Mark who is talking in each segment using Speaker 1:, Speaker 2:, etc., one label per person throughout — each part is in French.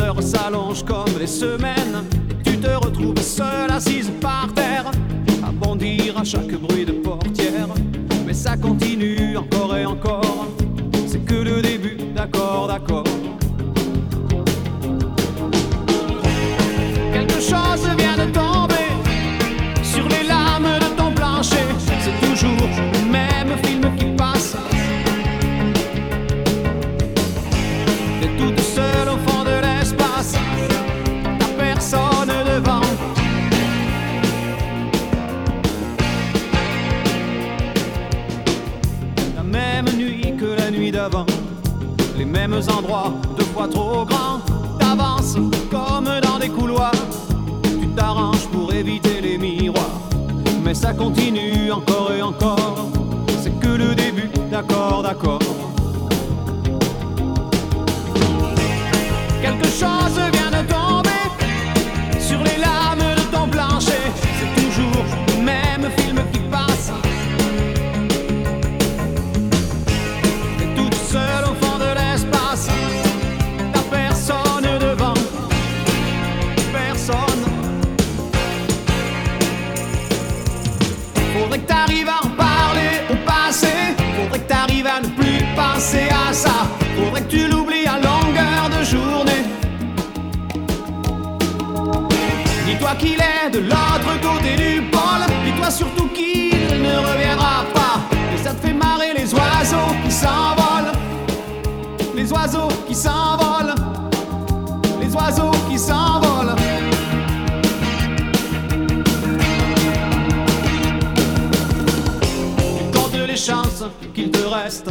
Speaker 1: Heures s'allongent comme les semaines. Tu te retrouves seule assise par terre, à bondir à chaque bruit de portière. Mais ça continue encore et encore. C'est que le début, d'accord, d'accord. Mêmes endroits, deux fois trop grands. T'avances comme dans des couloirs. Tu t'arranges pour éviter les miroirs. Mais ça continue encore et encore. C'est que le début, d'accord, d'accord. Penser à ça. Faudrait que tu l'oublies à longueur de journée? Dis-toi qu'il est de l'autre côté du pôle. Dis-toi surtout qu'il ne reviendra pas. Et ça te fait marrer les oiseaux qui s'envolent. Les oiseaux qui s'envolent. Les oiseaux qui s'envolent. Les chances qu'il te reste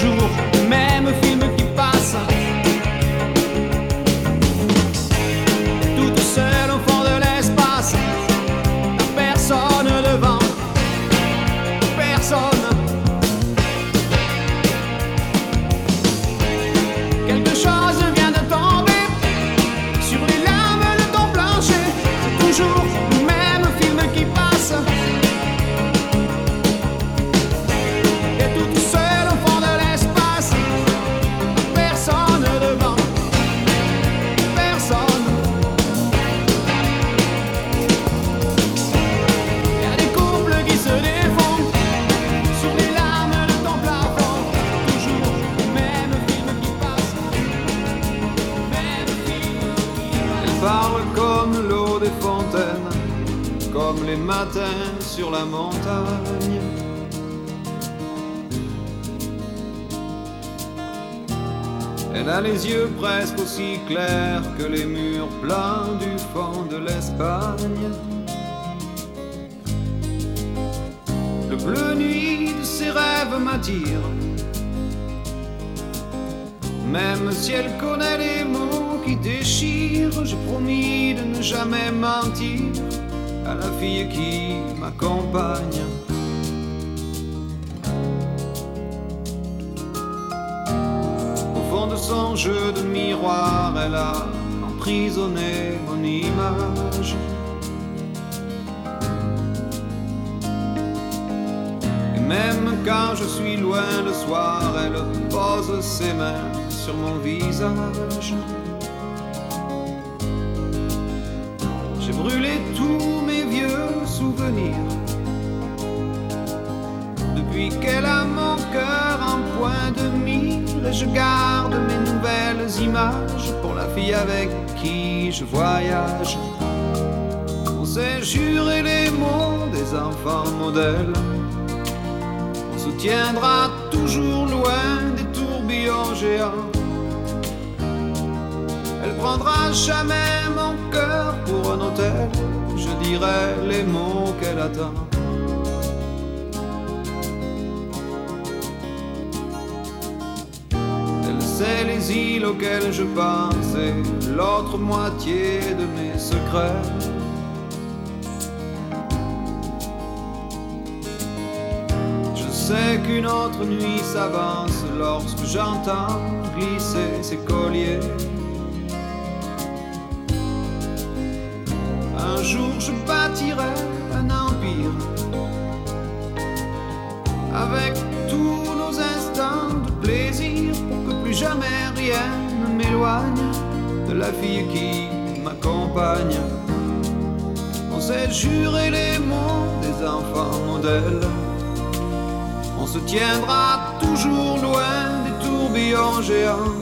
Speaker 1: toujours même les matins sur la montagne. Elle a les yeux presque aussi clairs que les murs blancs du fond de l'Espagne. Le bleu nuit de ses rêves m'attire. Même si elle connaît les mots qui déchirent, j'ai promis de ne jamais mentir la fille qui m'accompagne. Au fond de son jeu de miroir, elle a emprisonné mon image. Et même quand je suis loin le soir, elle pose ses mains sur mon visage. J'ai brûlé tous je garde mes nouvelles images pour la fille avec qui je voyage. On s'est juré les mots des enfants modèles. On se tiendra toujours loin des tourbillons géants. Elle prendra jamais mon cœur pour un hôtel. Je dirai les mots qu'elle attend. Les îles auxquelles je pense et l'autre moitié de mes secrets. Je sais qu'une autre nuit s'avance lorsque j'entends glisser ses colliers. Un jour je bâtirai un empire avec tous nos instants jamais rien ne m'éloigne de la fille qui m'accompagne. On s'est juré les mots des enfants modèles. On se tiendra toujours loin des tourbillons géants.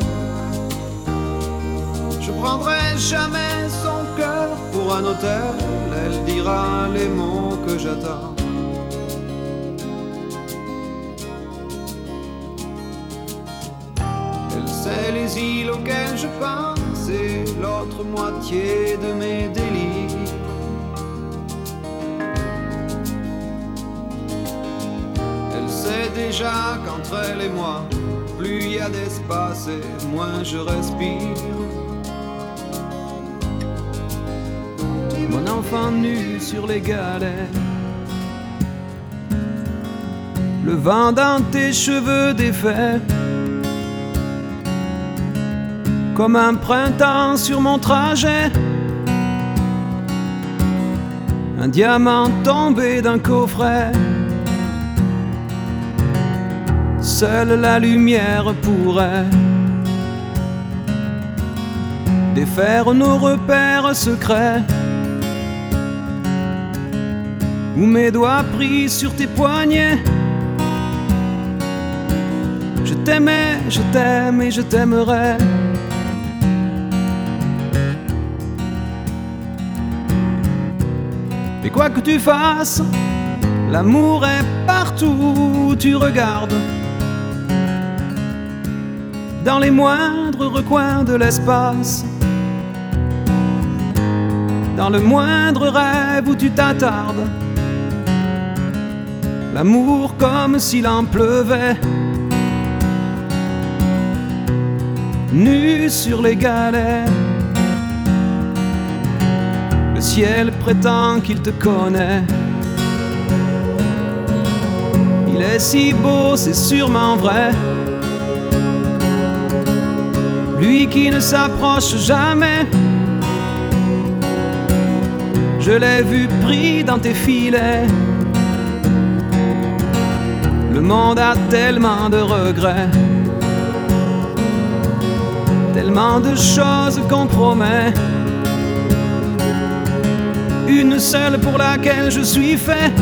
Speaker 1: Je prendrai jamais son cœur pour un hôtel. Elle dira les mots que j'attends. Les îles auxquelles je pense et l'autre moitié de mes délires. Elle sait déjà qu'entre elle et moi, plus il y a d'espace et moins je respire. Mon enfant nu sur les galets. Le vent dans tes cheveux défaits. Comme un printemps sur mon trajet. Un diamant tombé d'un coffret. Seule la lumière pourrait défaire nos repères secrets. Où mes doigts pris sur tes poignets. Je t'aimais, je t'aime et je t'aimerai. Quoi que tu fasses, l'amour est partout où tu regardes. Dans les moindres recoins de l'espace. Dans le moindre rêve où tu t'attardes. L'amour comme s'il en pleuvait. Nu sur les galets. Le ciel prétend qu'il te connaît. Il est si beau, c'est sûrement vrai. Lui qui ne s'approche jamais. Je l'ai vu pris dans tes filets. Le monde a tellement de regrets, tellement de choses qu'on promet. Une seule pour laquelle je suis fait.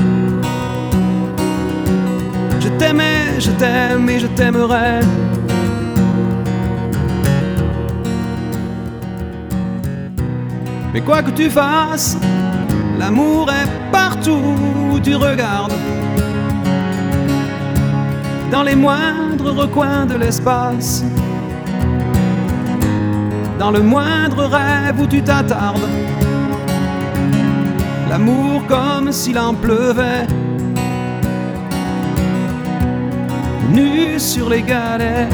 Speaker 1: Je t'aimais, je t'aime et je t'aimerai. Mais quoi que tu fasses, l'amour est partout où tu regardes dans les moindres recoins de l'espace, dans le moindre rêve où tu t'attardes. L'amour comme s'il en pleuvait, nu sur les galets.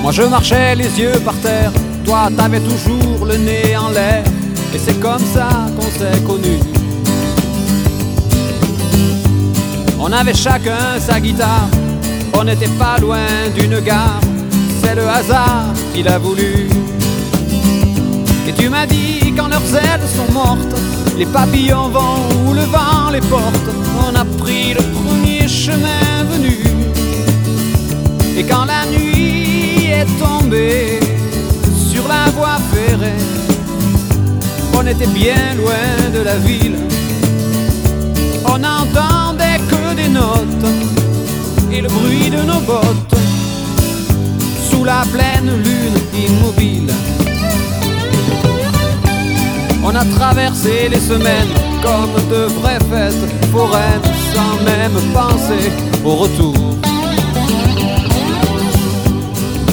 Speaker 2: Moi je marchais les yeux par terre, toi t'avais toujours le nez en l'air, et c'est comme ça qu'on s'est connus. On avait chacun sa guitare, on n'était pas loin d'une gare. C'est le hasard qui l'a voulu. Et tu m'as dit quand leurs ailes sont mortes, les papillons vont où le vent les porte. On a pris le premier chemin venu. Et quand la nuit est tombée sur la voie ferrée,
Speaker 1: on était bien loin de la ville. On entend et le bruit de nos bottes sous la pleine lune immobile. On a traversé les semaines comme de vraies fêtes foraines sans même penser au retour.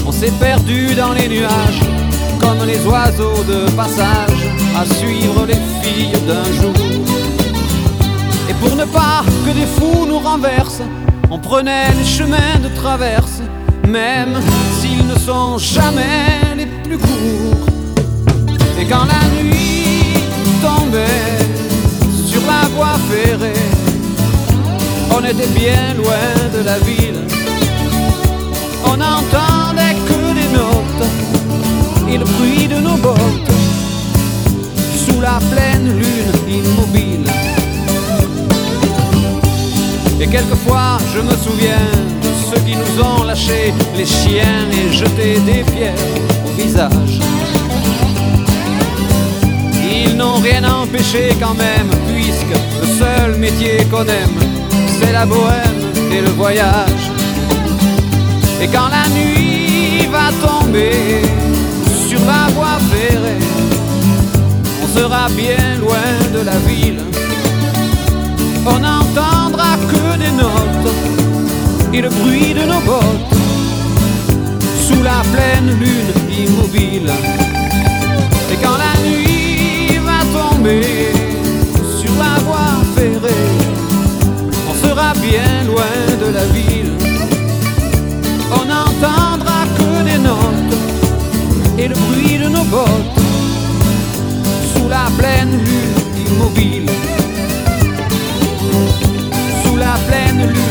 Speaker 1: On s'est perdu dans les nuages comme les oiseaux de passage à suivre les filles d'un jour. Et pour ne pas que des fous nous renversent, on prenait les chemins de traverse, même s'ils ne sont jamais les plus courts. Et quand la nuit tombait sur la voie ferrée, on était bien loin de la ville. On n'entendait que des notes et le bruit de nos bottes sous la pleine lune immobile. Et quelquefois je me souviens de ceux qui nous ont lâchés les chiens et jeté des pierres au visage. Ils n'ont rien empêché quand même, puisque le seul métier qu'on aime, c'est la bohème et le voyage. Et quand la nuit va tomber sur la voie ferrée, on sera bien loin de la ville. Le bruit de nos bottes sous la pleine lune immobile. Et quand la nuit va tomber sur la voie ferrée, on sera bien loin de la ville. On n'entendra que des notes et le bruit de nos bottes sous la pleine lune immobile. Sous la pleine lune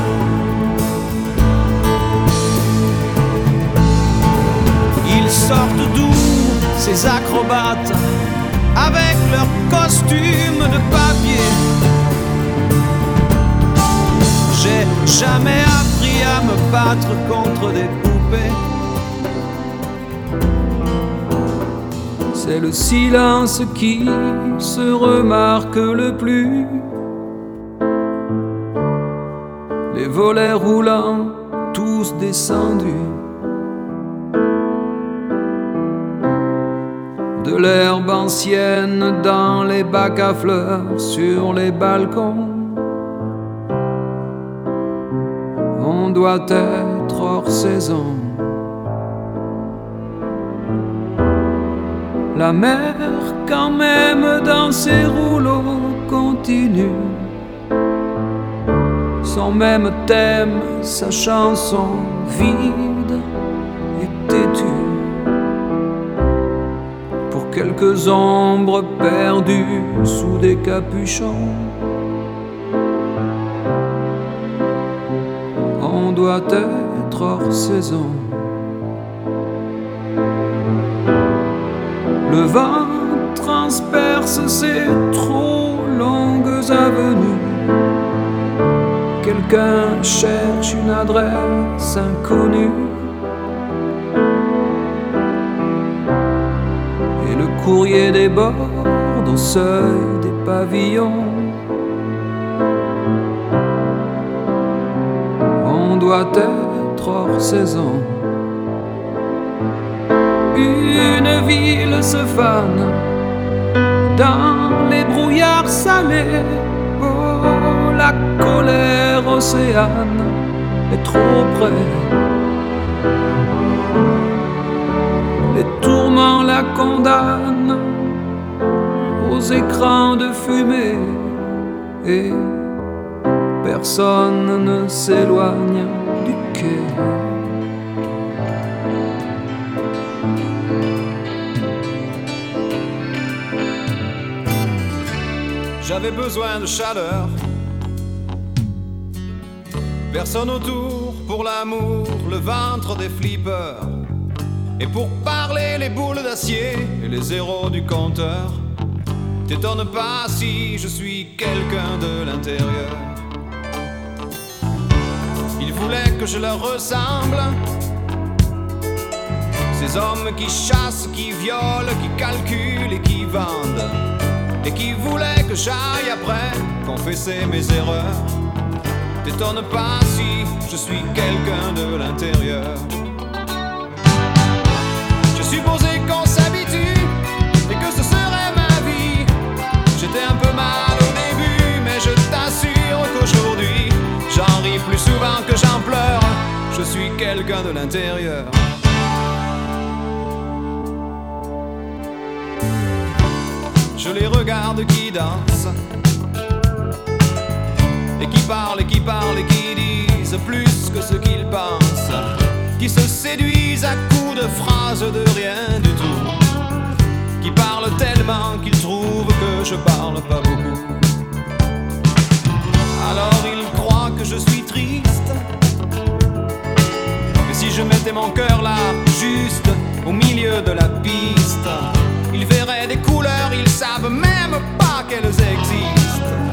Speaker 1: Ces acrobates avec leurs costumes de papier. J'ai jamais appris à me battre contre des poupées. C'est le silence qui se remarque le plus. Les volets roulants, tous descendus. De l'herbe ancienne dans les bacs à fleurs sur les balcons. On doit être hors saison. La mer, quand même, dans ses rouleaux, continue. Son même thème, sa chanson vide quelques ombres perdues sous des capuchons. On doit être hors saison. Le vent transperce ces trop longues avenues. Quelqu'un cherche une adresse inconnue. Courrier déborde au seuil des pavillons. On doit être hors saison. Une ville se fane dans les brouillards salés. Oh, la colère océane est trop près. La condamnent aux écrans de fumée et personne ne s'éloigne du quai.
Speaker 3: J'avais besoin de chaleur. Personne autour pour l'amour, le ventre des flippers. Et pour parler les boules d'acier et les zéros du compteur. T'étonne pas si je suis quelqu'un de l'intérieur. Ils voulaient que je leur ressemble. Ces hommes qui chassent, qui violent, qui calculent et qui vendent et qui voulait que j'aille après confesser mes erreurs. T'étonne pas si je suis quelqu'un de l'intérieur. Je supposais qu'on s'habitue et que ce serait ma vie. J'étais un peu mal au début, mais je t'assure qu'aujourd'hui, j'en ris plus souvent que j'en pleure. Je suis quelqu'un de l'intérieur. Je les regarde qui dansent et qui parlent et qui parlent et qui disent plus que ce qu'ils pensent, qui se séduisent à coups de phrases de rien du tout, qui parlent tellement qu'ils trouvent que je parle pas beaucoup. Alors ils croient que je suis triste. Mais si je mettais mon cœur là, juste au milieu de la piste, ils verraient des couleurs, ils savent même pas qu'elles existent.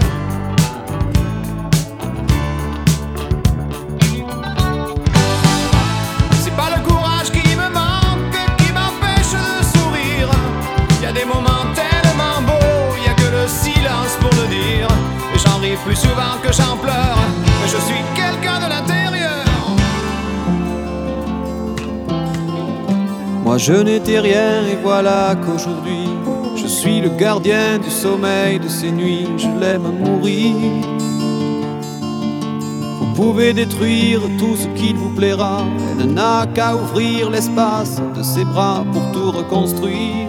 Speaker 3: A des moments tellement beaux, y a que le silence pour le dire. Et j'en ris plus souvent que j'en pleure, mais je suis quelqu'un de l'intérieur.
Speaker 1: Moi je n'étais rien et voilà qu'aujourd'hui je suis le gardien du sommeil de ces nuits, je l'aime mourir. Vous pouvez détruire tout ce qu'il vous plaira, elle n'a qu'à ouvrir l'espace de ses bras pour tout reconstruire,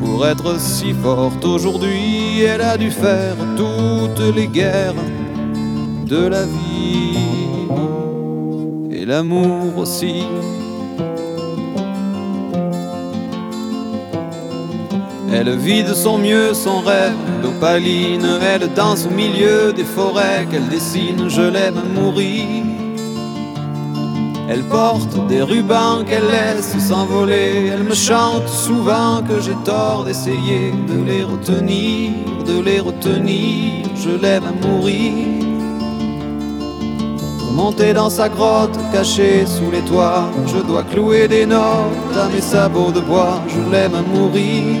Speaker 1: pour être si forte aujourd'hui, elle a dû faire toutes les guerres de la vie et l'amour aussi. Elle vit de son mieux son rêve d'opaline, elle danse au milieu des forêts qu'elle dessine, je l'aime mourir. Elle porte des rubans qu'elle laisse s'envoler, elle me chante souvent que j'ai tort d'essayer de les retenir, de les retenir, je l'aime à mourir. Pour monter dans sa grotte, cachée sous les toits. Je dois clouer des notes à mes sabots de bois, je l'aime à mourir.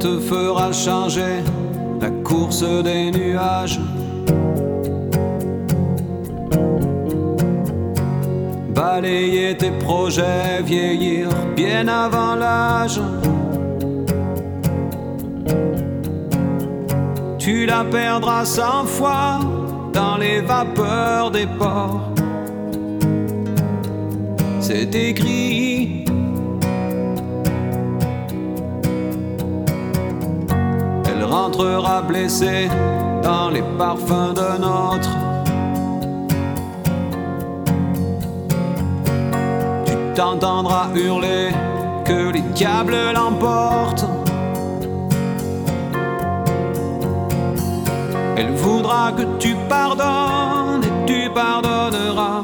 Speaker 4: Te fera changer la course des nuages. Balayer tes projets, vieillir bien avant l'âge. Tu la perdras cent fois dans les vapeurs des ports. C'est écrit. Rentrera blessée dans les parfums d'un autre. Tu t'entendras hurler que les diables l'emportent. Elle voudra que tu pardonnes et tu pardonneras.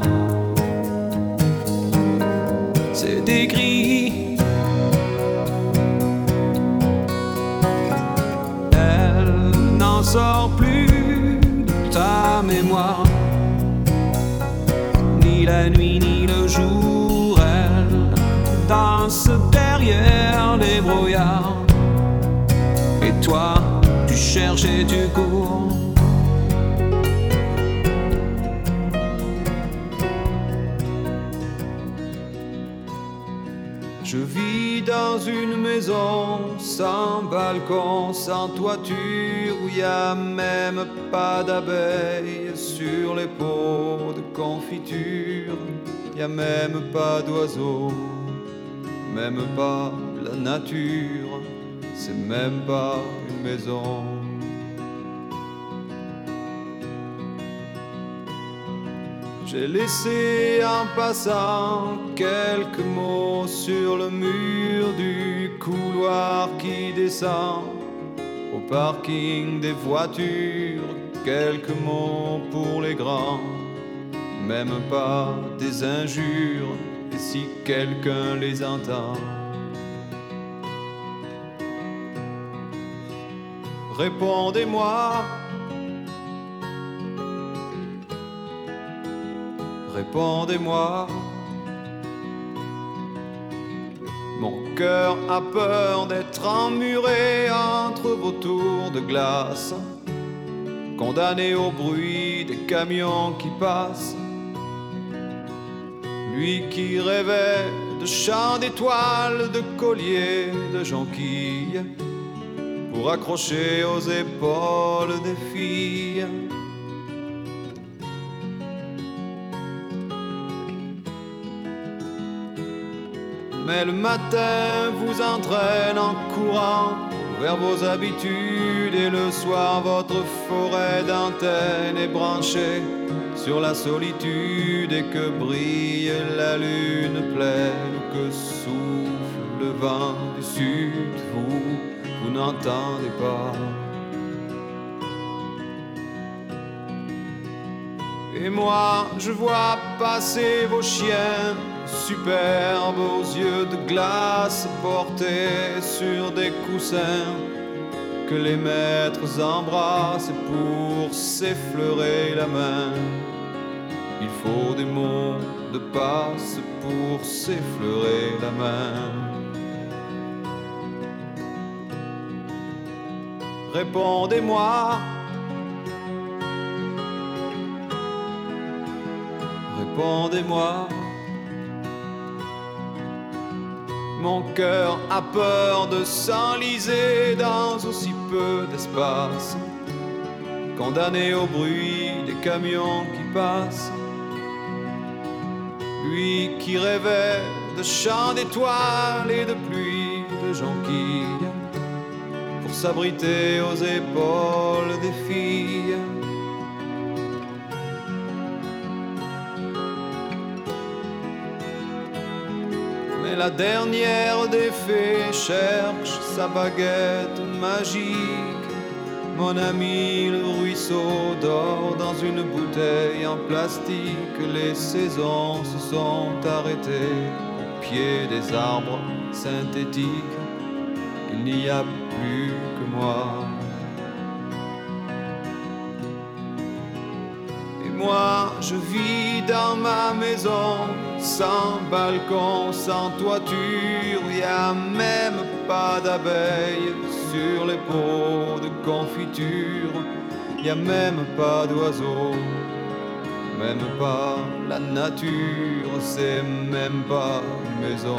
Speaker 4: Plus ta mémoire. Ni la nuit ni le jour, elle danse derrière les brouillards. Et toi, tu cherches et tu cours.
Speaker 1: Je vis dans une maison sans balcon, sans toiture, où y a même pas d'abeilles sur les pots de confiture. Y a même pas d'oiseaux, même pas la nature, c'est même pas une maison. J'ai laissé en passant quelques mots sur le mur du couloir qui descend au parking des voitures. Quelques mots pour les grands, même pas des injures, si quelqu'un les entend. Répondez-moi. Répondez-moi. Mon cœur a peur d'être emmuré entre vos tours de glace, condamné au bruit des camions qui passent. Lui qui rêvait de chants d'étoiles, de colliers, de jonquilles, pour accrocher aux épaules des filles. Mais le matin vous entraîne en courant vers vos habitudes et le soir votre forêt d'antennes est branchée sur la solitude et que brille la lune pleine que souffle le vent du sud. Vous, vous n'entendez pas. Et moi, je vois passer vos chiens superbes aux yeux de glace portés sur des coussins que les maîtres embrassent pour s'effleurer la main. Il faut des mots de passe pour s'effleurer la main. Répondez-moi. Répondez-moi. Mon cœur a peur de s'enliser dans aussi peu d'espace, condamné au bruit des camions qui passent. Lui qui rêvait de chants d'étoiles et de pluie de jonquilles, pour s'abriter aux épaules des filles. La dernière des fées cherche sa baguette magique. Mon ami, le ruisseau dort dans une bouteille en plastique. Les saisons se sont arrêtées au pied des arbres synthétiques. Il n'y a plus que moi. Moi, je vis dans ma maison, sans balcon, sans toiture. Y a même pas d'abeilles sur les pots de confiture. Y a même pas d'oiseaux, même pas la nature, c'est même pas maison.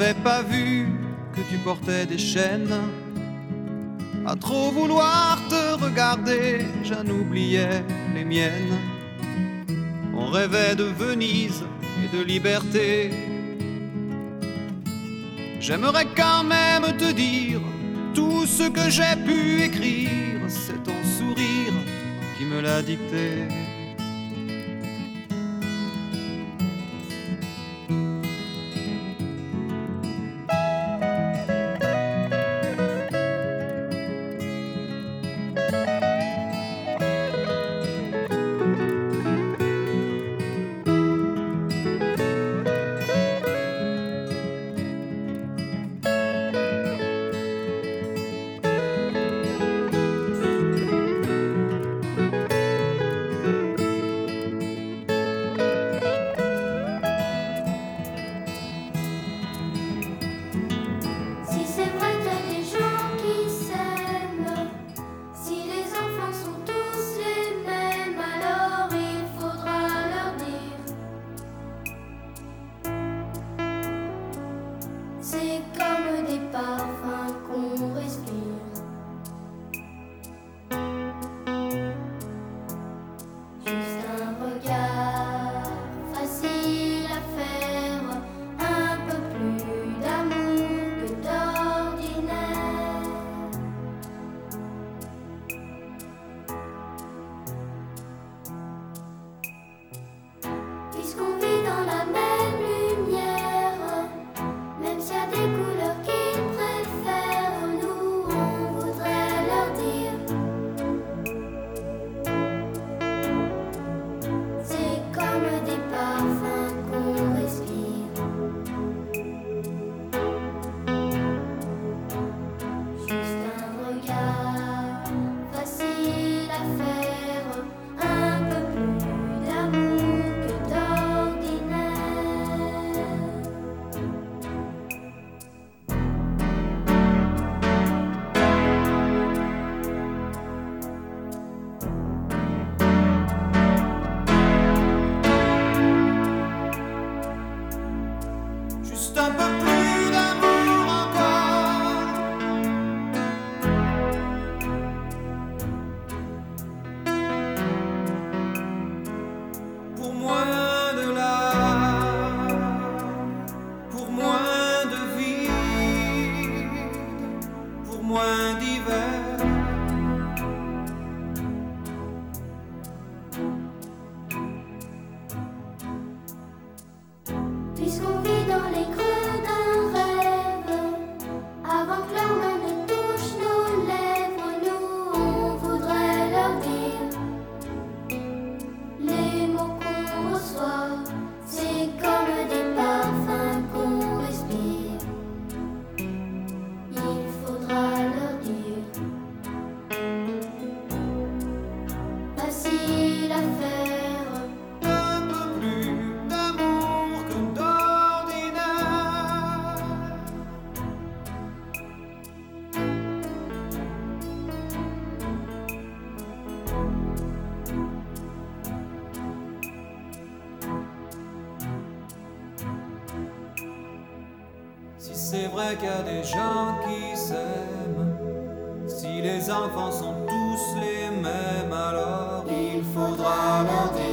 Speaker 1: N'avais pas vu que tu portais des chaînes. À trop vouloir te regarder, j'en oubliais les miennes. On rêvait de Venise et de liberté. J'aimerais quand même te dire tout ce que j'ai pu écrire. C'est ton sourire qui me l'a dicté.
Speaker 5: Si c'est vrai qu'il y a des gens qui s'aiment, si les enfants sont tous les mêmes, alors il faudra leur dire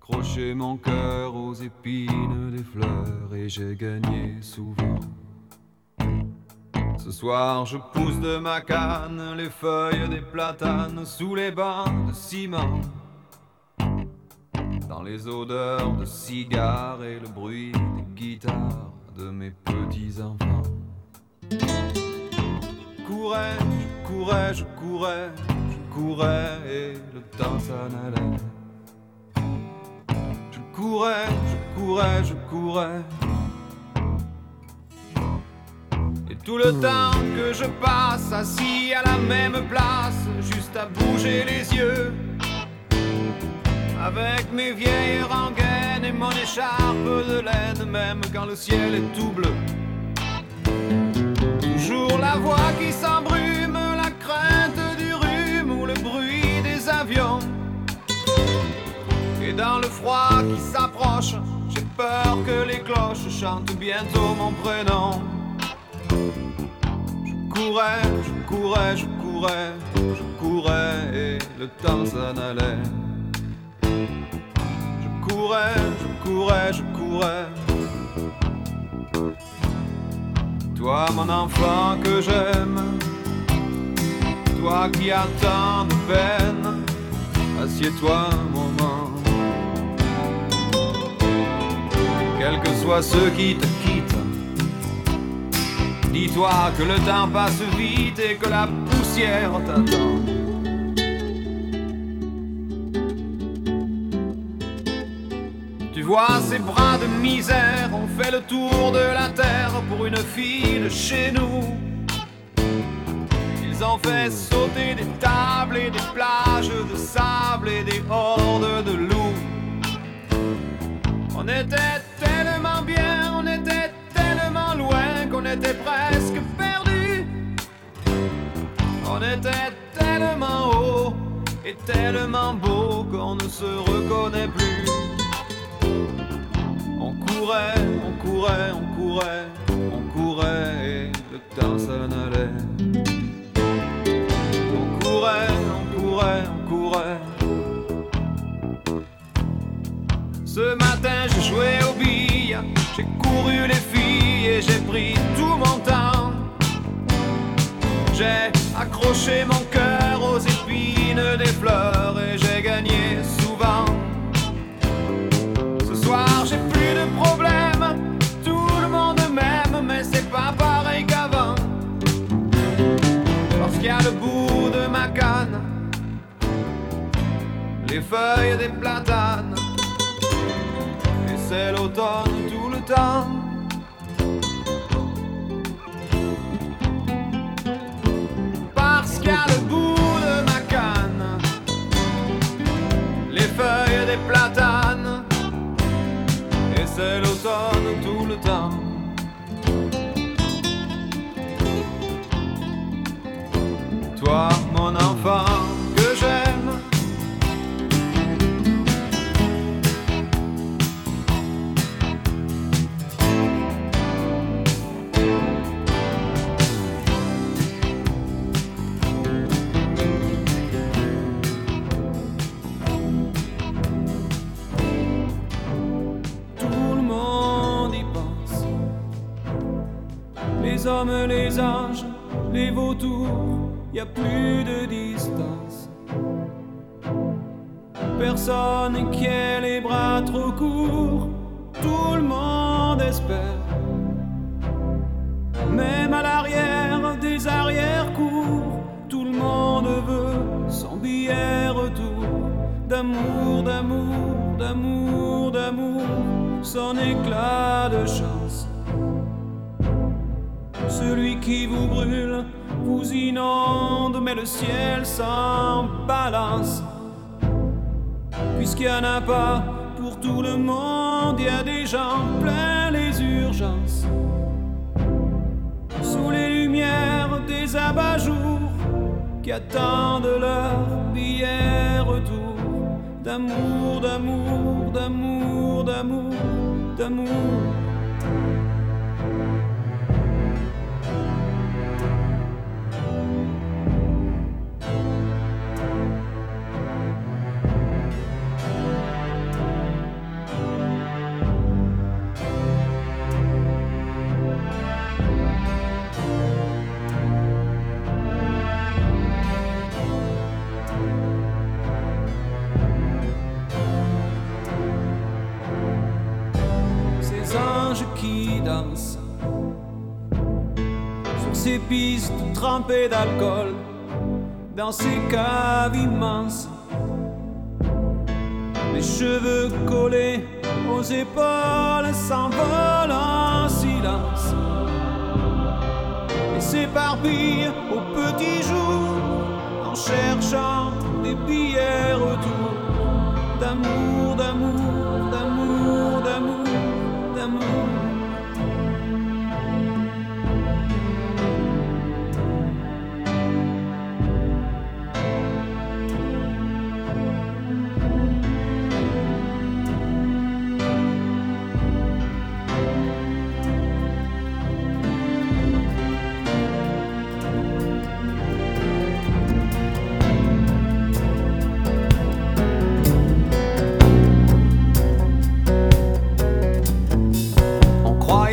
Speaker 1: J'ai accroché mon cœur aux épines des fleurs et j'ai gagné souvent. Ce soir je pousse de ma canne les feuilles des platanes sous les bancs de ciment. Dans les odeurs de cigares et le bruit des guitares de mes petits enfants courais, je courais, je courais, je courais et le temps s'en allait. Je courais, je courais, je courais. Et tout le temps que je passe assis à la même place, juste à bouger les yeux. Avec mes vieilles rengaines et mon écharpe de laine, même quand le ciel est tout bleu. Toujours la voix qui s'embrume, dans le froid qui s'approche, j'ai peur que les cloches chantent bientôt mon prénom. Je courais, je courais, je courais, je courais et le temps s'en allait. Je courais, je courais, je courais. Toi mon enfant que j'aime, toi qui tant de peine, assieds-toi un Quels que soient ceux qui te quittent, dis-toi que le temps passe vite et que la poussière t'attend. Tu vois ces bras de misère ont fait le tour de la terre pour une fille de chez nous. Ils ont fait sauter des tables et des plages de sable et des hordes de loups. On était tellement bien, on était tellement loin qu'on était presque perdus. On était tellement haut et tellement beau qu'on ne se reconnaît plus. On courait, on courait, on courait, on courait et le temps s'en allait. On courait, on courait, on courait. Ce matin joué aux billes, j'ai couru les filles et j'ai pris tout mon temps. J'ai accroché mon cœur aux épines des fleurs et j'ai gagné souvent. Ce soir j'ai plus de problème, tout le monde m'aime, mais c'est pas pareil qu'avant. Parce qu'il y a le bout de ma canne, les feuilles des platanes, et c'est l'automne Parce a le bout de ma canne, les feuilles des platanes. Et c'est l'automne tout le temps. Toi, mon enfant, Les hommes, les anges, les vautours, y a plus de distance. Personne qui ait les bras trop courts, tout le monde espère. Même à l'arrière des arrière-cours, tout le monde veut son billet retour. D'amour, d'amour, d'amour, d'amour, son éclat de chance. Celui qui vous brûle vous inonde, mais le ciel s'en balance. Puisqu'il n'y en a pas pour tout le monde, il y a des gens plein les urgences. Sous les lumières des abat-jours qui attendent leur billet retour. D'amour, d'amour, d'amour, d'amour, d'amour. Pistes trempées d'alcool, dans ces caves immenses, les cheveux collés aux épaules s'envolent en silence. Et s'éparpillent au petit jour en cherchant des billets retour d'amour, d'amour, d'amour, d'amour.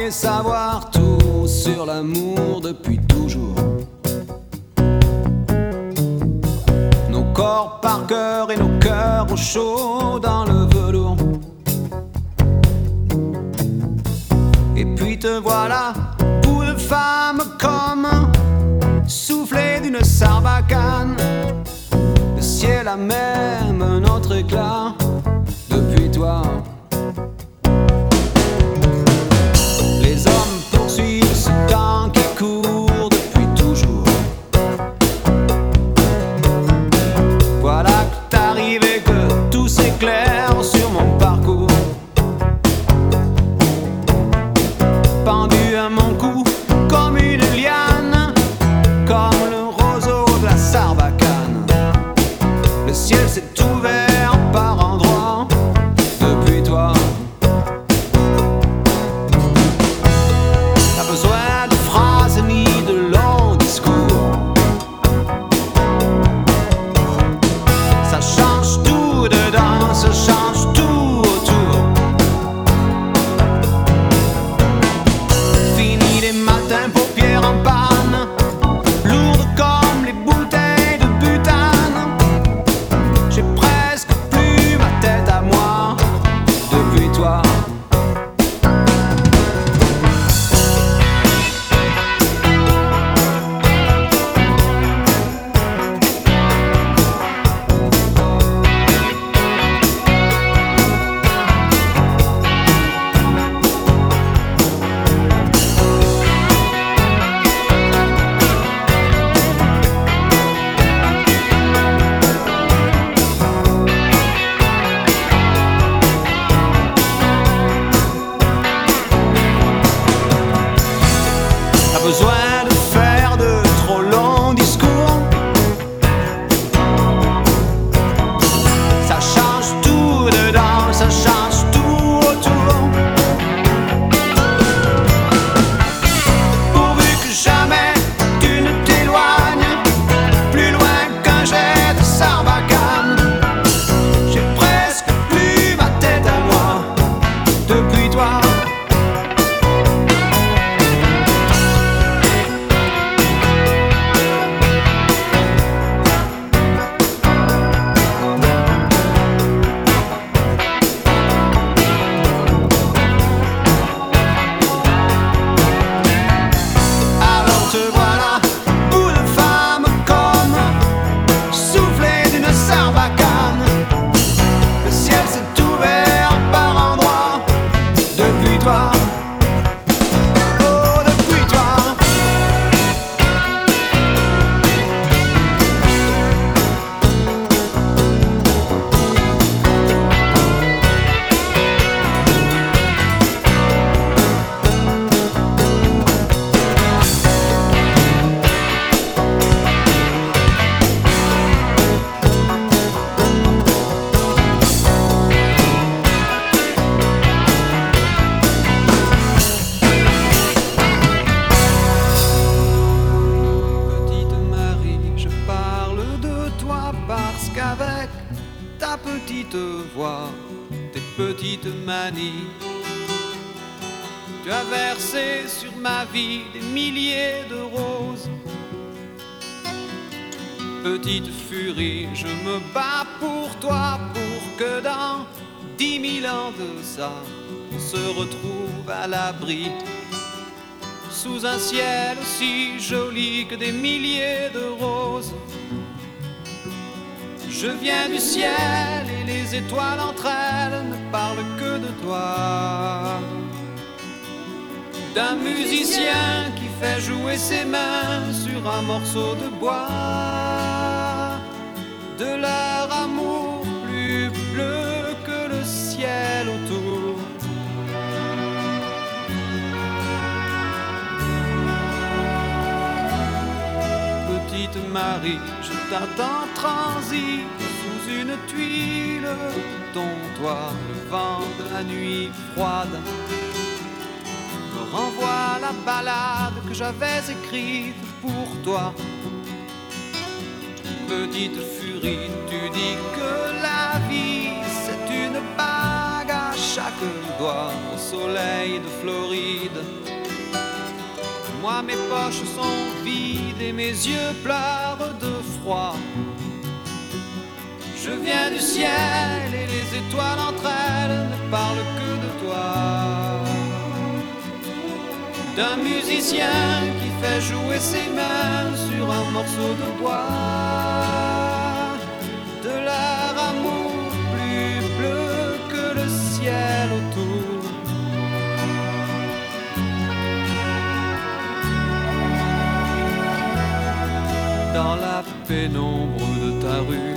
Speaker 6: Savoir tout sur l'amour depuis toujours. Nos corps par cœur et nos cœurs au chaud dans le velours. Et puis te voilà, bout de femme comme soufflé d'une sarbacane. Le ciel a même un autre éclat
Speaker 1: du ciel et les étoiles entre elles ne parlent que de toi. D'un musicien qui fait jouer ses mains sur un morceau de bois. De leur amour plus bleu que le ciel autour. Petite Marie, je t'attends transi une tuile de ton toit. Le vent de la nuit froide me renvoie la balade que j'avais écrite pour toi. Petite furie, tu dis que la vie c'est une bague à chaque doigt au soleil de Floride. Moi mes poches sont vides et mes yeux pleurent de froid. Je viens du ciel et les étoiles entre elles ne parlent que de toi. D'un musicien qui fait jouer ses mains sur un morceau de bois. De leur amour plus bleu que le ciel autour. dans la pénombre de ta rue.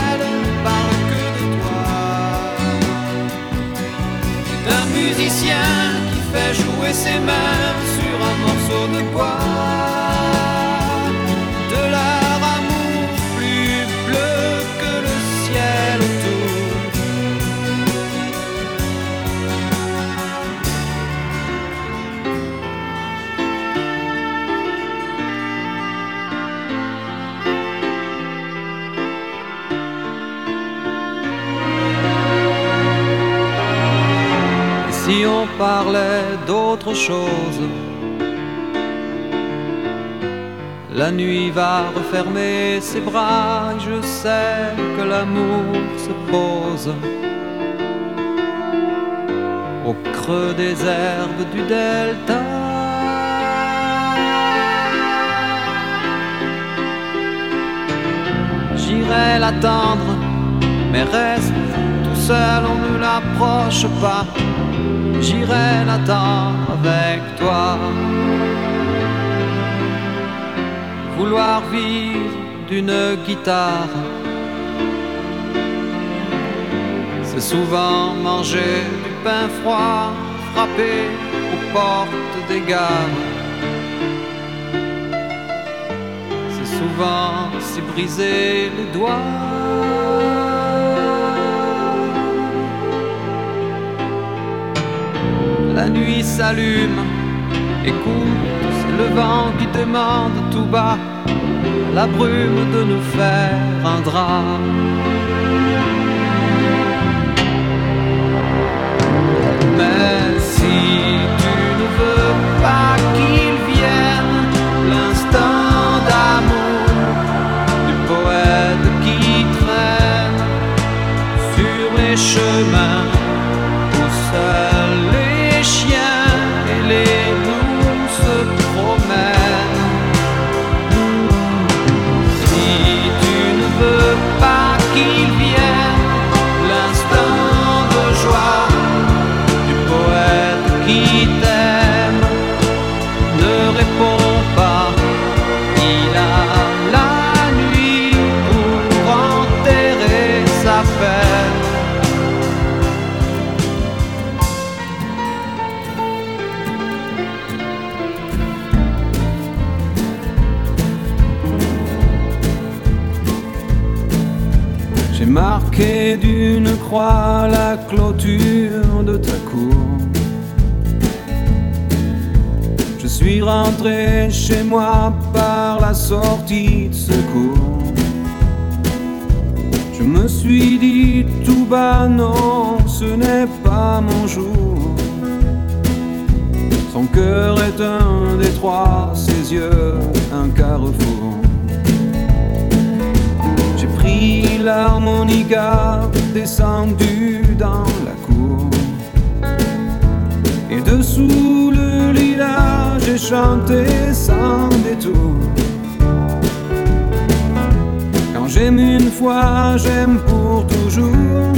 Speaker 1: musicien qui fait jouer ses mains sur un morceau de bois. Si on parlait d'autre chose La nuit va refermer ses bras je sais que l'amour se pose au creux des herbes du delta. J'irai l'attendre, mais reste tout seul, on ne l'approche pas. J'irai l'attendre avec toi. Vouloir vivre d'une guitare, c'est souvent manger du pain froid, frapper aux portes des gares. C'est souvent s'y briser les doigts. La nuit s'allume, écoute, c'est le vent qui demande tout bas la brume de nous faire un drap. Mais si tu ne veux pas qu'il vienne l'instant d'amour du poète qui traîne sur les chemins clôture de ta cour. Je suis rentré chez moi par la sortie de secours. Je me suis dit tout bas, non, ce n'est pas mon jour. Son cœur est un détroit, ses yeux un carrefour. J'ai pris l'harmonica, descendu dans la cour. Et dessous le lilas, j'ai chanté sans détour. Quand j'aime une fois, j'aime pour toujours.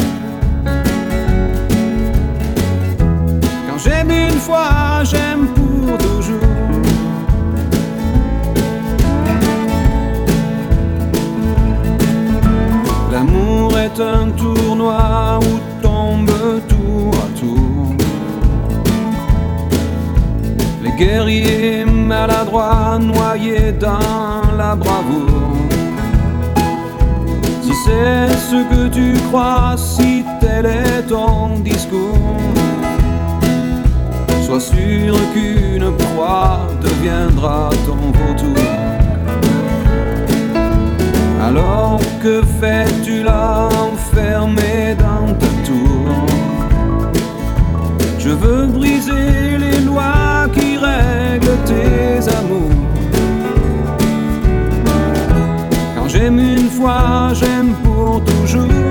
Speaker 1: Quand j'aime une fois, j'aime pour toujours. L'amour est un tournoi où tour à tour. Les guerriers maladroits noyés dans la bravoure. Si c'est ce que tu crois, si tel est ton discours, sois sûr qu'une proie deviendra ton vautour. Alors que fais-tu là enfermé dans ta Je veux briser les lois qui règlent tes amours. Quand j'aime une fois, j'aime pour toujours.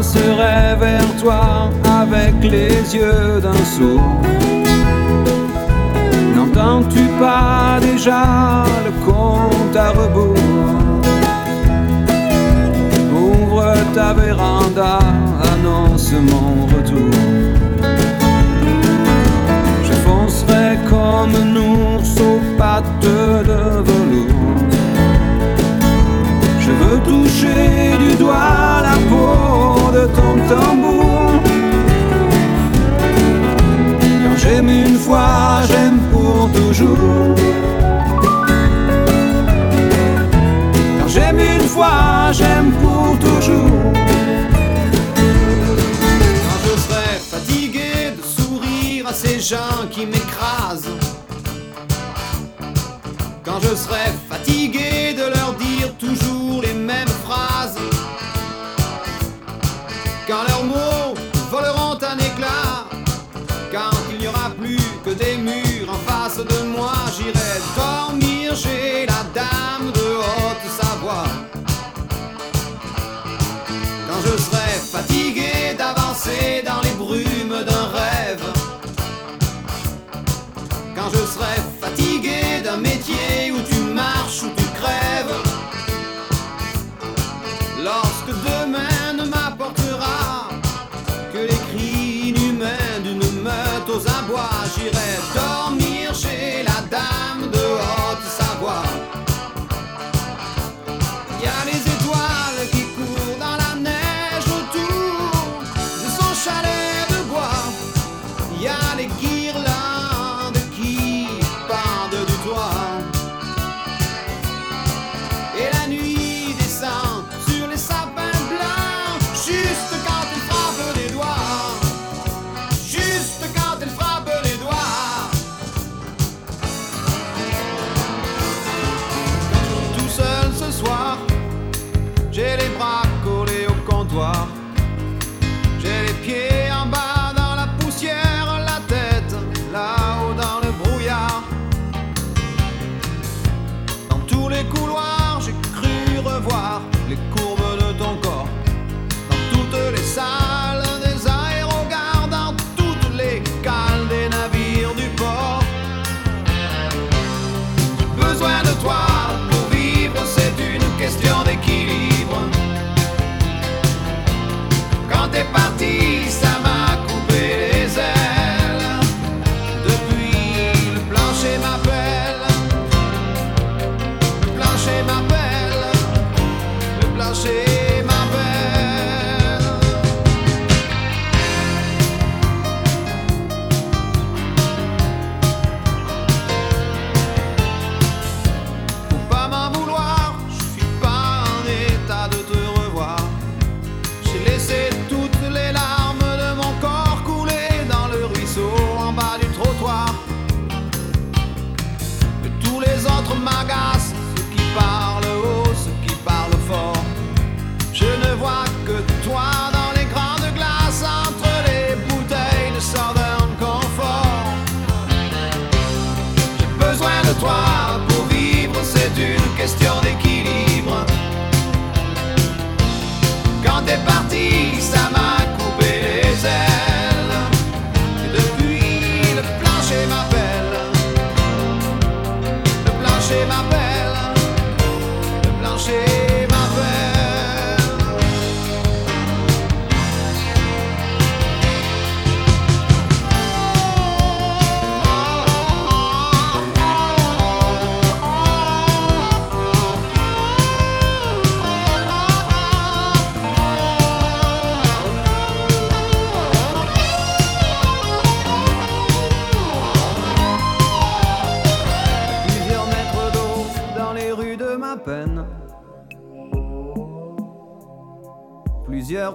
Speaker 1: J'avancerai vers toi avec les yeux d'un sourd. N'entends-tu pas déjà le compte à rebours? Ouvre ta véranda, annonce mon retour. Je foncerai comme un ours aux pattes de velours. Je veux toucher du doigt la peau ton tambour. Quand j'aime une fois, j'aime pour toujours. Quand j'aime une fois, j'aime pour toujours.
Speaker 3: Quand je serai fatigué de sourire à ces gens qui m'écrasent. Quand je serai fatigué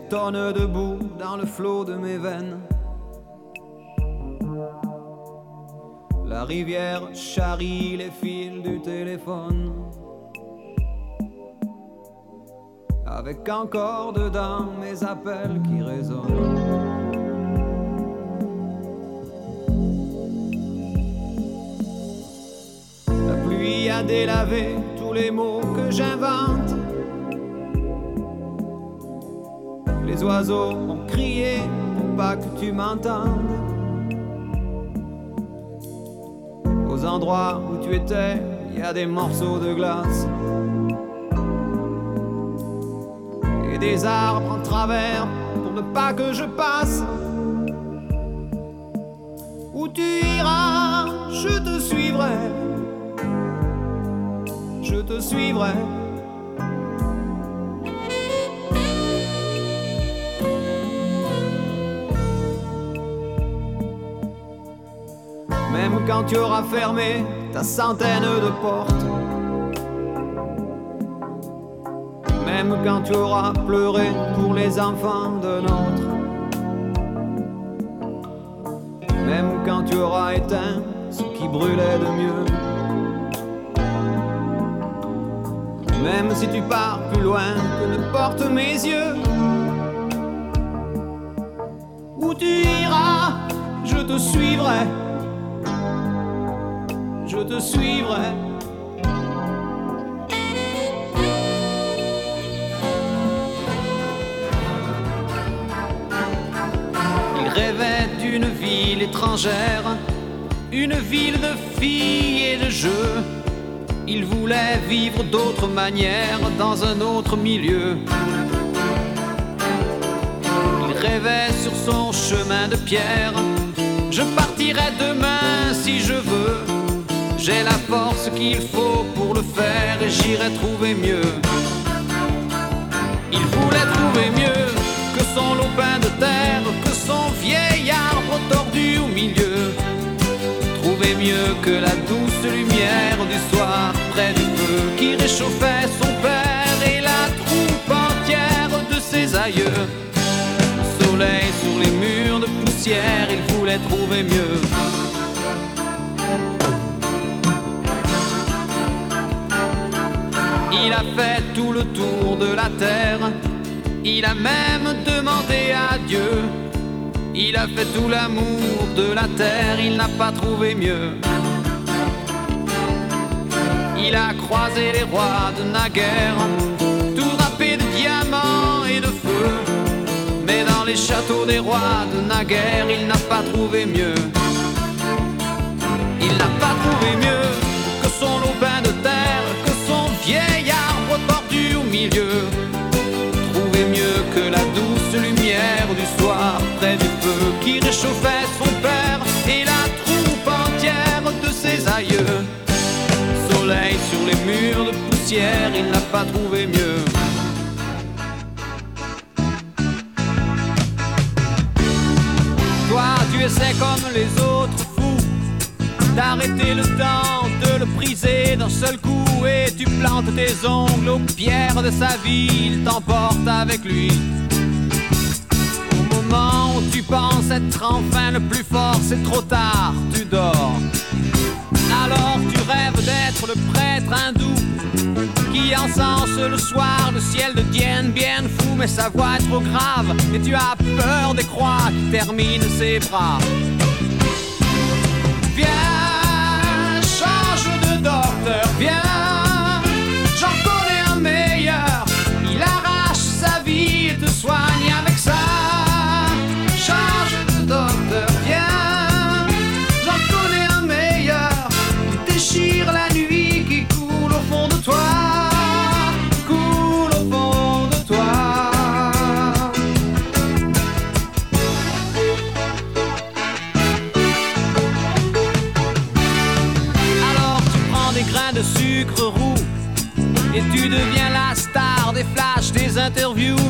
Speaker 1: tonnes de boue dans le flot de mes veines. La rivière charrie les fils du téléphone. Avec encore dedans Aux endroits où tu étais, il y a des morceaux de glace. Et des arbres en travers pour ne pas que je passe. Où tu iras, je te suivrai je te suivrai. Quand tu auras fermé ta centaine de portes. Même quand tu auras pleuré pour les enfants de notre. Même quand tu auras éteint ce qui brûlait de mieux. Même si tu pars plus loin que ne portent mes yeux. Où tu iras, je te suivrai. Je te suivrai. Il rêvait d'une ville étrangère, une ville de filles et de jeux. Il voulait vivre d'autres manières dans un autre milieu. Il rêvait sur son chemin de pierre. Je partirai demain si je veux. J'ai la force qu'il faut pour le faire et j'irai trouver mieux. Il voulait trouver mieux que son lopin de terre, que son vieil arbre tordu au milieu. Trouver mieux que la douce lumière du soir près du feu qui réchauffait son père et la troupe entière de ses aïeux. Le soleil sur les murs de poussière, il voulait trouver mieux. Il a fait tout le tour de la terre, il a même demandé à Dieu. Il a fait tout l'amour de la terre, il n'a pas trouvé mieux. Il a croisé les rois de naguère, tout drapé de diamants et de feu. Mais dans les châteaux des rois de naguère, il n'a pas trouvé mieux. Il n'a pas trouvé mieux que son lopin de terre, milieu. Trouver mieux que la douce lumière du soir près du feu qui réchauffait son père et la troupe entière de ses aïeux. Soleil sur les murs de
Speaker 4: poussière il n'a pas trouvé mieux. Toi, tu essaies comme les autres fous d'arrêter le temps, de le briser d'un seul coup et tu plantes tes ongles aux pierres de sa vie, il t'emporte avec lui. Au moment où tu penses être enfin le plus fort, c'est trop tard, tu dors. Alors tu rêves d'être le prêtre hindou qui encense le soir le ciel de Dien bien fou, mais sa voix est trop grave et tu as peur des croix qui terminent ses bras. Yeah.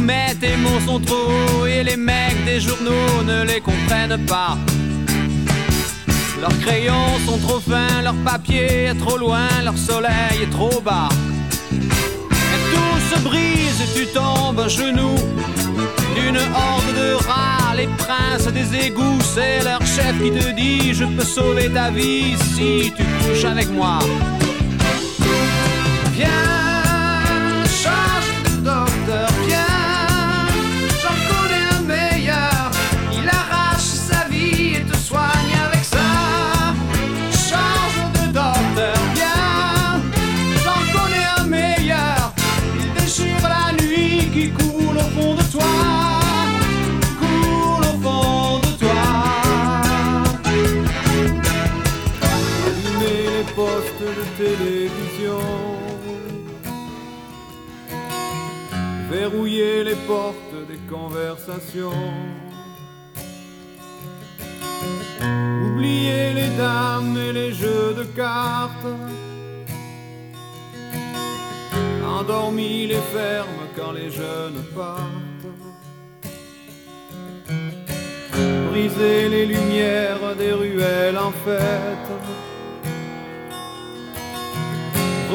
Speaker 4: Mais tes mots sont trop et les mecs des journaux ne les comprennent pas. Leurs crayons sont trop fins, leur papier est trop loin, leur soleil est trop bas. Et tout se brise et tu tombes à genoux d'une horde de rats, les princes des égouts, c'est leur chef qui te dit je peux sauver ta vie si tu couches avec moi.
Speaker 1: Portes des conversations. Oublier les dames et les jeux de cartes. Endormi les fermes quand les jeunes partent. Briser les lumières des ruelles en fête.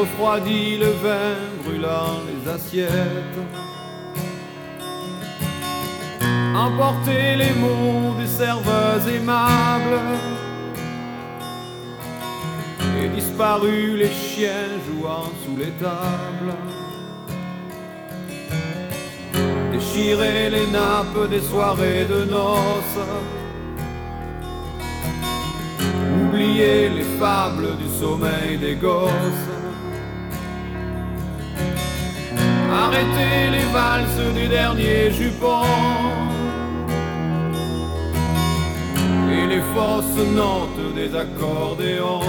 Speaker 1: refroidit le vin brûlant les assiettes. Emporter les mots des serveuses aimables. Et disparu les chiens jouant sous les tables. Déchirer les nappes des soirées de noces. Oublier les fables du sommeil des gosses. Arrêter les valses du dernier jupon les fausses notes des accordéons.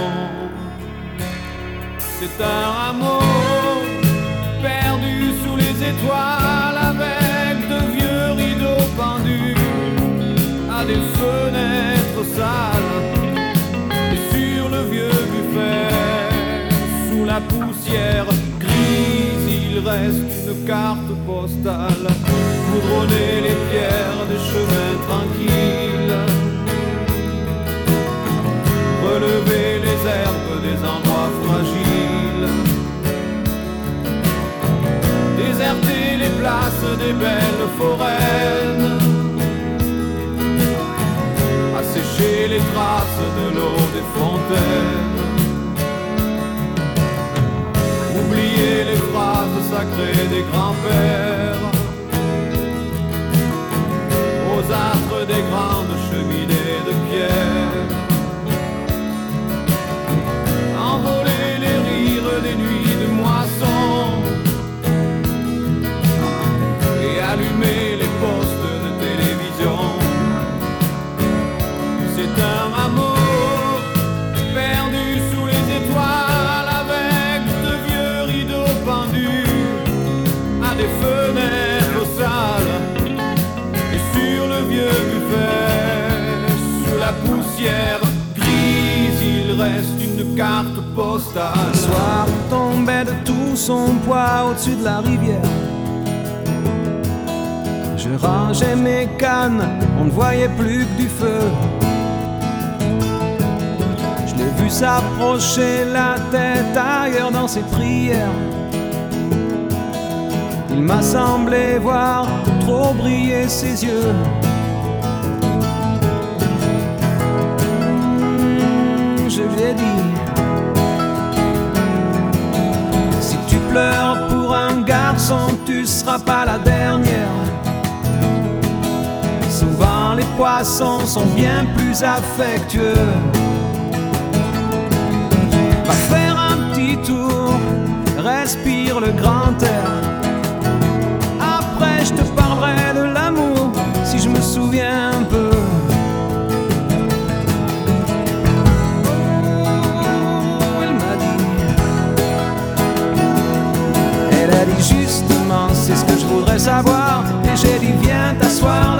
Speaker 1: C'est un amour perdu sous les étoiles Avec de vieux rideaux pendus à des fenêtres sales Et sur le vieux buffet Sous la poussière grise il reste une carte postale Goudronner les pierres des chemins tranquilles Relever les herbes des endroits fragiles. Déserter les places des belles foraines. Assécher les traces de l'eau des fontaines. Oublier les phrases sacrées des grands-pères. Aux âtres des grandes Le
Speaker 4: soir tombait de
Speaker 1: tout son poids au-dessus de la rivière. Je rangeais mes cannes, on ne voyait plus que du feu. Je l'ai vu s'approcher la tête ailleurs dans ses prières. Il m'a semblé voir trop briller ses yeux. Je lui ai dit. pour un garçon, tu seras pas la dernière. Souvent les poissons sont bien plus affectueux. Va faire un petit tour, respire le grand air. Je voudrais savoir. Et j'ai dit, viens t'asseoir.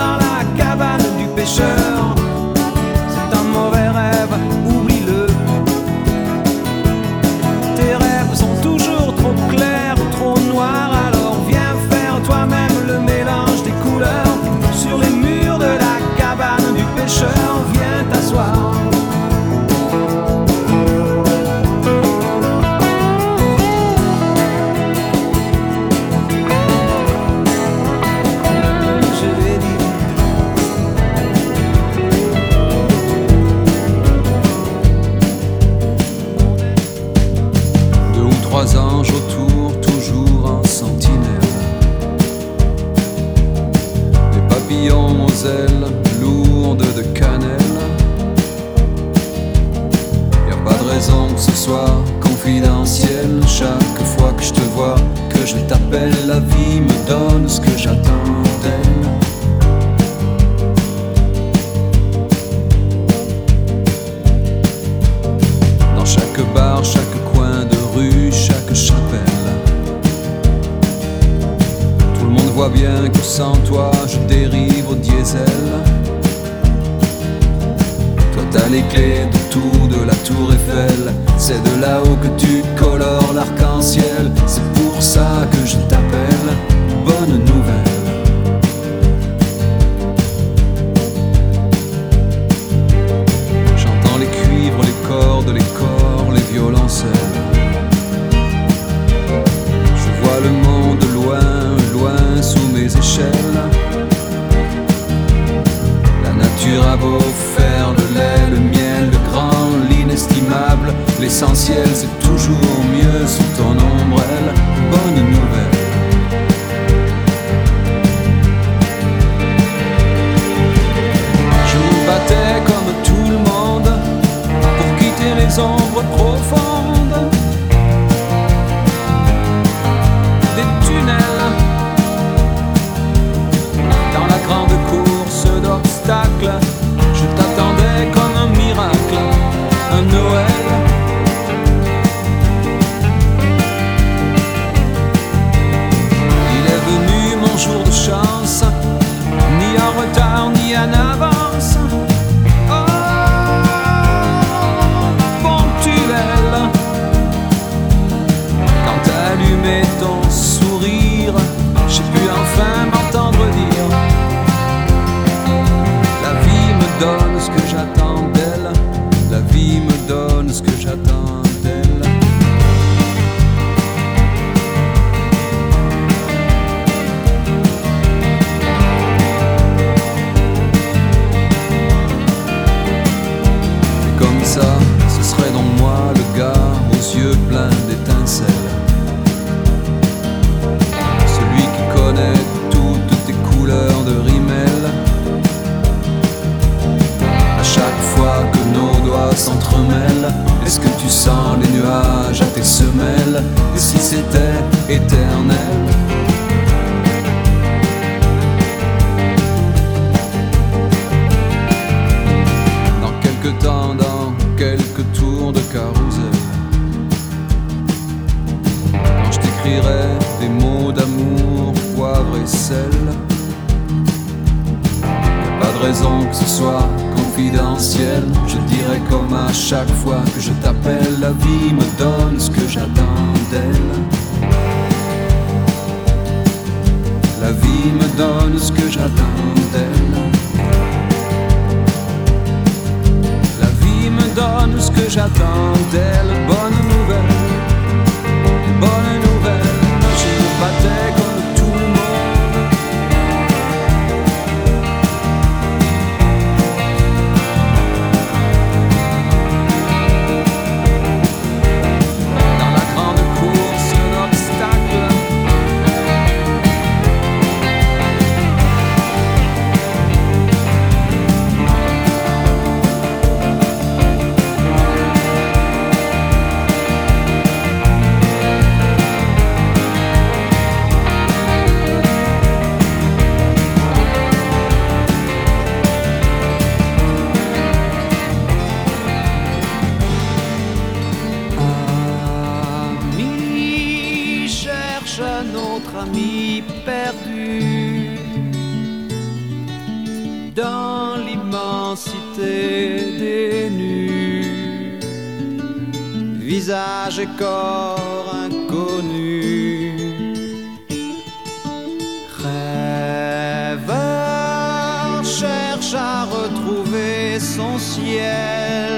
Speaker 1: Cherche à retrouver son ciel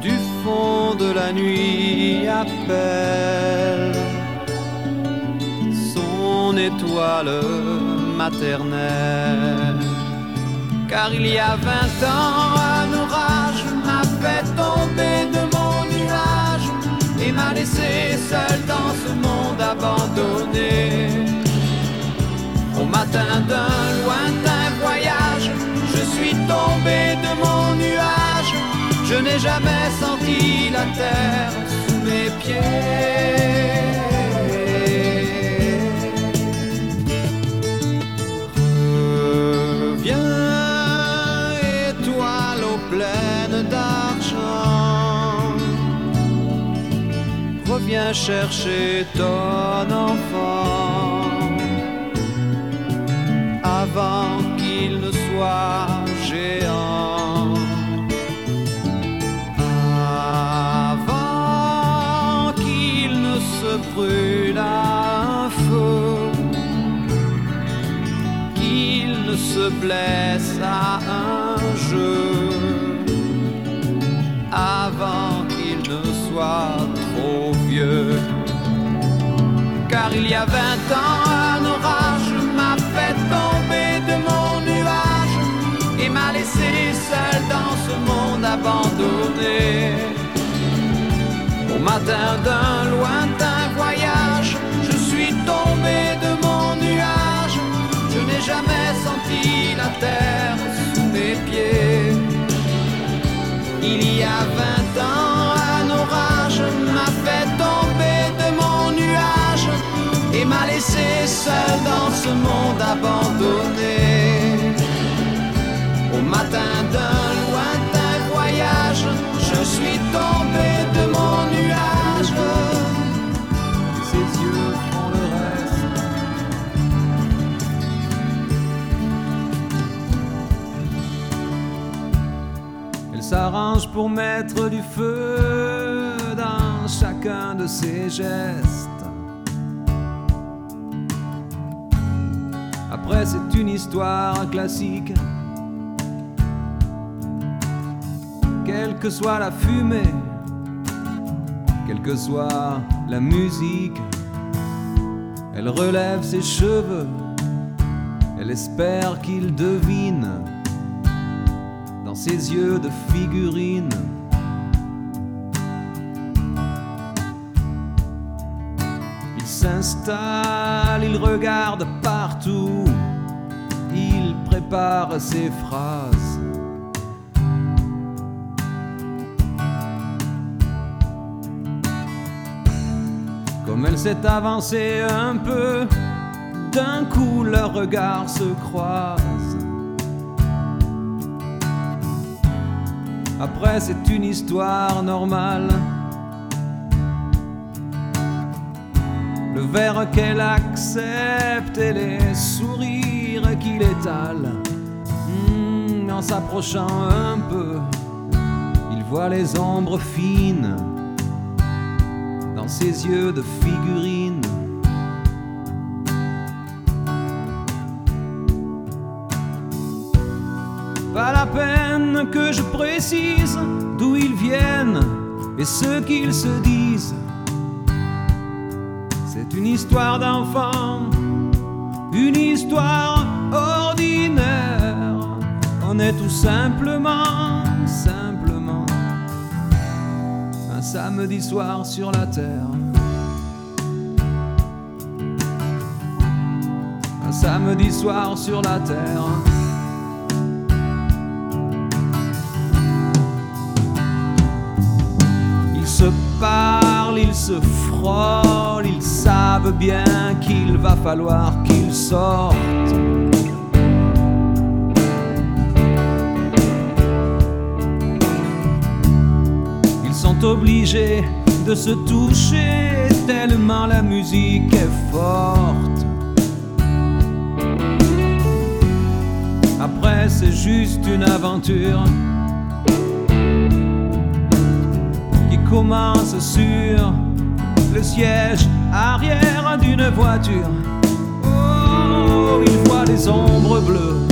Speaker 1: du fond de la nuit appelle son étoile maternelle. Car il y a vingt ans, un orage m'a fait tomber de mon nuage et m'a laissé seul dans ce monde abandonné. Matin d'un lointain voyage, je suis tombé de mon nuage. Je n'ai jamais senti la terre sous mes pieds. Reviens chercher ton enfant avant qu'il ne soit géant. Avant qu'il ne se brûle à un feu, qu'il ne se blesse à un jeu, avant qu'il ne soit trop vieux. Car il y a vingt ans, laissé seul dans ce monde abandonné. Au matin d'un lointain voyage, je suis tombé de mon nuage. Je n'ai jamais senti la terre sous mes pieds. Il y a vingt ans, un orage m'a fait tomber de mon nuage et m'a laissé seul dans ce monde abandonné. Matin d'un lointain voyage, je suis tombé de mon nuage. Ses yeux font le reste.
Speaker 7: Elle s'arrange pour mettre du feu dans chacun de ses gestes. Après, c'est une histoire classique. Quelle que soit la fumée, quelle que soit la musique, elle relève ses cheveux, elle espère qu'il devine dans ses yeux de figurine. Il s'installe, il regarde partout, il prépare ses phrases. Comme elle s'est avancée un peu, d'un coup leurs regards se croisent. Après, c'est une histoire normale. Le verre qu'elle accepte et les sourires qu'il étale. Hmm, en s'approchant un peu, il voit les ombres fines ses yeux de figurine.
Speaker 1: Pas la peine que je précise d'où ils viennent et ce qu'ils se disent. C'est une histoire d'enfant, une histoire ordinaire. On est tout simplement simple samedi soir sur la terre. Un samedi soir sur la terre. Ils se parlent, ils se frôlent, ils savent bien qu'il va falloir qu'ils sortent. Sont obligés de se toucher tellement la musique est forte. Après, c'est juste une aventure qui commence sur le siège arrière d'une voiture. Oh, il voit les ombres bleues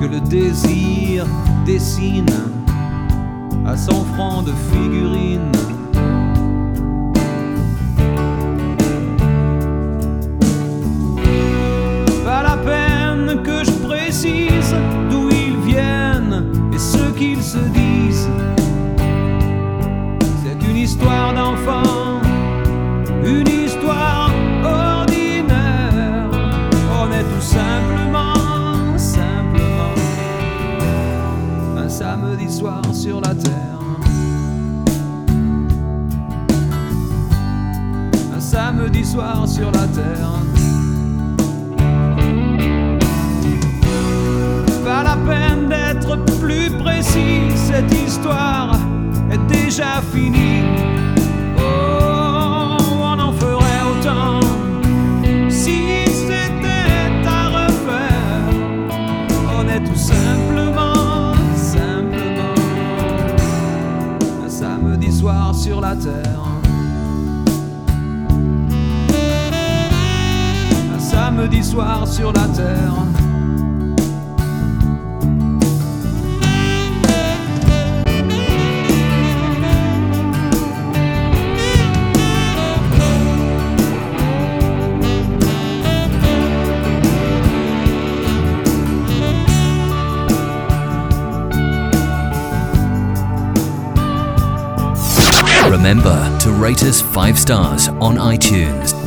Speaker 1: que le désir dessine à son front de figurine. Pas la peine que je précise d'où ils viennent et ce qu'ils se disent. C'est une histoire d'enfant, soir sur la terre. Un samedi soir sur la terre. Pas la peine d'être plus précis, cette histoire est déjà finie. Samedi soir sur la terre.
Speaker 8: Remember to rate us 5 stars on iTunes